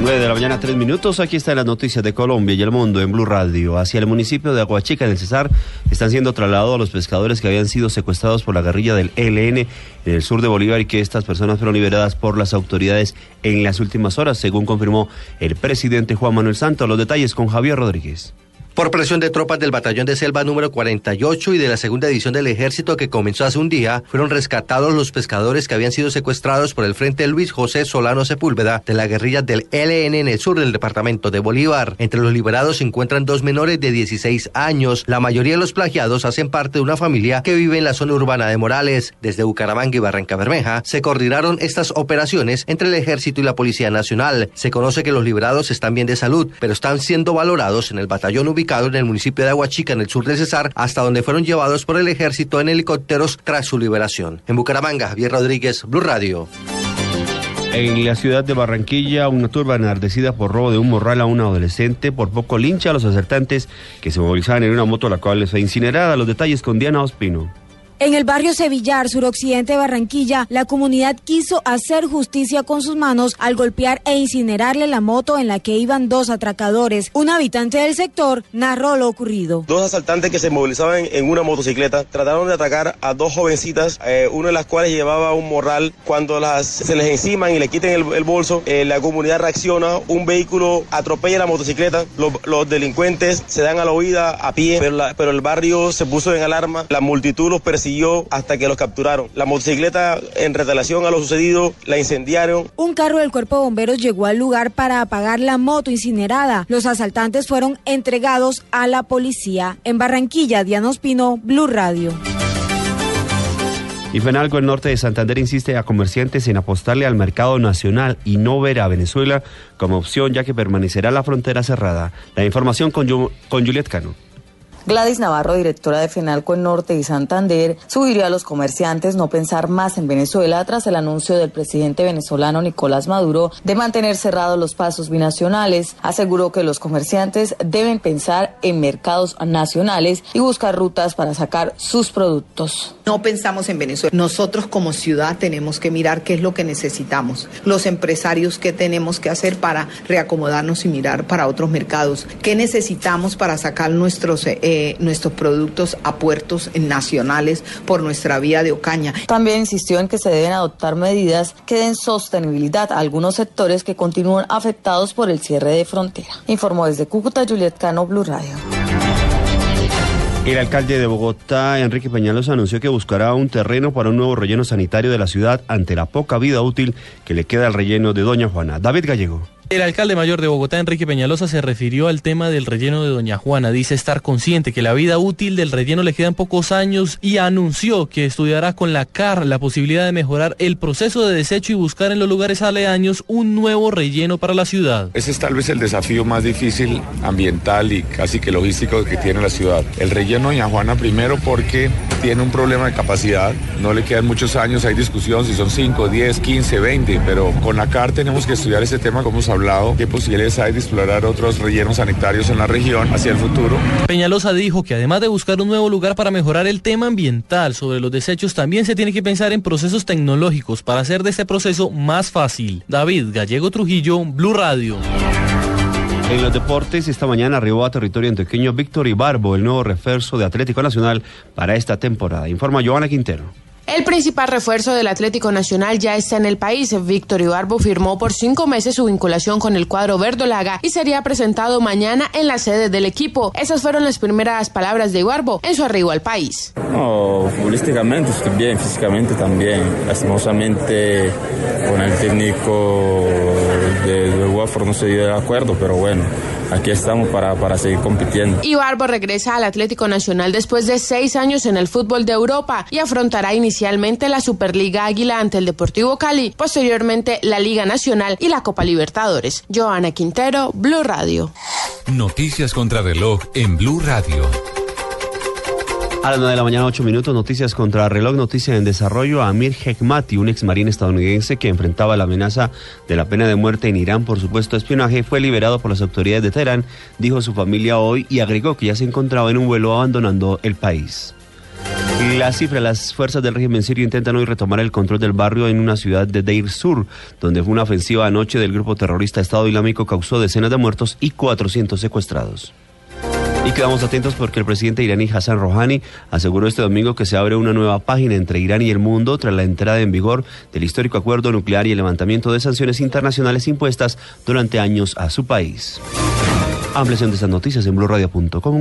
9 de la mañana, 3 minutos. Aquí están las noticias de Colombia y el mundo en Blue Radio. Hacia el municipio de Aguachica, en el Cesar, están siendo trasladados los pescadores que habían sido secuestrados por la guerrilla del ELN en el sur de Bolívar y que estas personas fueron liberadas por las autoridades en las últimas horas, según confirmó el presidente Juan Manuel Santos. Los detalles con Javier Rodríguez. Por presión de tropas del Batallón de Selva número 48 y de la segunda edición del ejército que comenzó hace un día, fueron rescatados los pescadores que habían sido secuestrados por el Frente Luis José Solano Sepúlveda de la guerrilla del LN en el sur del departamento de Bolívar. Entre los liberados se encuentran dos menores de 16 años. La mayoría de los plagiados hacen parte de una familia que vive en la zona urbana de Morales. Desde Bucaramanga y Barranca Bermeja se coordinaron estas operaciones entre el ejército y la Policía Nacional. Se conoce que los liberados están bien de salud, pero están siendo valorados en el batallón ubicado en el municipio de Aguachica, en el sur del Cesar, hasta donde fueron llevados por el ejército en helicópteros tras su liberación. En Bucaramanga, Javier Rodríguez, Blue Radio. En la ciudad de Barranquilla, una turba enardecida por robo de un morral a un adolescente por poco lincha a los asaltantes que se movilizaban en una moto la cual fue incinerada. Los detalles con Diana Ospino. En el barrio Sevillar, suroccidente de Barranquilla, la comunidad quiso hacer justicia con sus manos al golpear e incinerarle la moto en la que iban dos atracadores. Un habitante del sector narró lo ocurrido. Dos asaltantes que se movilizaban en una motocicleta trataron de atacar a dos jovencitas, eh, una de las cuales llevaba un morral. Cuando las, se les enciman y le quiten el, bolso, eh, la comunidad reacciona, un vehículo atropella la motocicleta, los, delincuentes se dan a la huida a pie, pero, pero el barrio se puso en alarma, la multitud los persiguió hasta que los capturaron. La motocicleta, en relación a lo sucedido, la incendiaron. Un carro del cuerpo de bomberos llegó al lugar para apagar la moto incinerada. Los asaltantes fueron entregados a la policía. En Barranquilla, Diana Ospino, Blue Radio. Y Fenalco, el norte de Santander, insiste a comerciantes en apostarle al mercado nacional y no ver a Venezuela como opción, ya que permanecerá la frontera cerrada. La información con, con Juliet Cano. Gladys Navarro, directora de FENALCO en Norte y Santander, sugirió a los comerciantes no pensar más en Venezuela tras el anuncio del presidente venezolano Nicolás Maduro de mantener cerrados los pasos binacionales. Aseguró que los comerciantes deben pensar en mercados nacionales y buscar rutas para sacar sus productos. No pensamos en Venezuela. Nosotros como ciudad tenemos que mirar qué es lo que necesitamos. Los empresarios qué tenemos que hacer para reacomodarnos y mirar para otros mercados. ¿Qué necesitamos para sacar nuestros... Eh, nuestros productos a puertos nacionales por nuestra vía de Ocaña. También insistió en que se deben adoptar medidas que den sostenibilidad a algunos sectores que continúan afectados por el cierre de frontera. Informó desde Cúcuta Juliet Cano, Blue Radio. El alcalde de Bogotá, Enrique Peñalosa, anunció que buscará un terreno para un nuevo relleno sanitario de la ciudad ante la poca vida útil que le queda al relleno de Doña Juana. David Gallego. El alcalde mayor de Bogotá, Enrique Peñalosa, se refirió al tema del relleno de Doña Juana. Dice estar consciente que la vida útil del relleno le quedan pocos años y anunció que estudiará con la CAR la posibilidad de mejorar el proceso de desecho y buscar en los lugares aledaños un nuevo relleno para la ciudad. Ese es tal vez el desafío más difícil ambiental y casi que logístico que tiene la ciudad. El relleno de Doña Juana primero porque tiene un problema de capacidad, no le quedan muchos años, hay discusión si son 5, 10, 15, 20, pero con la CAR tenemos que estudiar ese tema como hemos hablado, qué posibilidades hay de explorar otros rellenos sanitarios en la región hacia el futuro. Peñalosa dijo que además de buscar un nuevo lugar para mejorar el tema ambiental sobre los desechos, también se tiene que pensar en procesos tecnológicos para hacer de este proceso más fácil. David Gallego Trujillo, Blue Radio. En los deportes, esta mañana arribó a territorio antioqueño Víctor Ibarbo, el nuevo refuerzo de Atlético Nacional para esta temporada. Informa Joana Quintero. El principal refuerzo del Atlético Nacional ya está en el país. Víctor Ibarbo firmó por cinco meses su vinculación con el cuadro verdolaga y sería presentado mañana en la sede del equipo. Esas fueron las primeras palabras de Ibarbo en su arribo al país. No, futbolísticamente estoy bien, físicamente también. Lastimosamente con el técnico de, de Watford no se dio de acuerdo, pero bueno aquí estamos para, para seguir compitiendo. Ibarbo regresa al Atlético Nacional después de seis años en el fútbol de Europa y afrontará inicialmente la Superliga Águila ante el Deportivo Cali, posteriormente la Liga Nacional y la Copa Libertadores. Joana Quintero, Blue Radio. Noticias contra reloj en Blue Radio. A las 9 de la mañana, 8 minutos, noticias contra reloj, noticias en desarrollo. Amir Hekmati, un ex marín estadounidense que enfrentaba la amenaza de la pena de muerte en Irán por supuesto espionaje, fue liberado por las autoridades de Teherán, dijo su familia hoy y agregó que ya se encontraba en un vuelo abandonando el país. La cifra, las fuerzas del régimen sirio intentan hoy retomar el control del barrio en una ciudad de Deir Sur, donde fue una ofensiva anoche del grupo terrorista Estado Islámico causó decenas de muertos y 400 secuestrados. Y quedamos atentos porque el presidente iraní Hassan Rouhani aseguró este domingo que se abre una nueva página entre Irán y el mundo tras la entrada en vigor del histórico acuerdo nuclear y el levantamiento de sanciones internacionales impuestas durante años a su país. Ampliación de estas noticias en blurradio.com.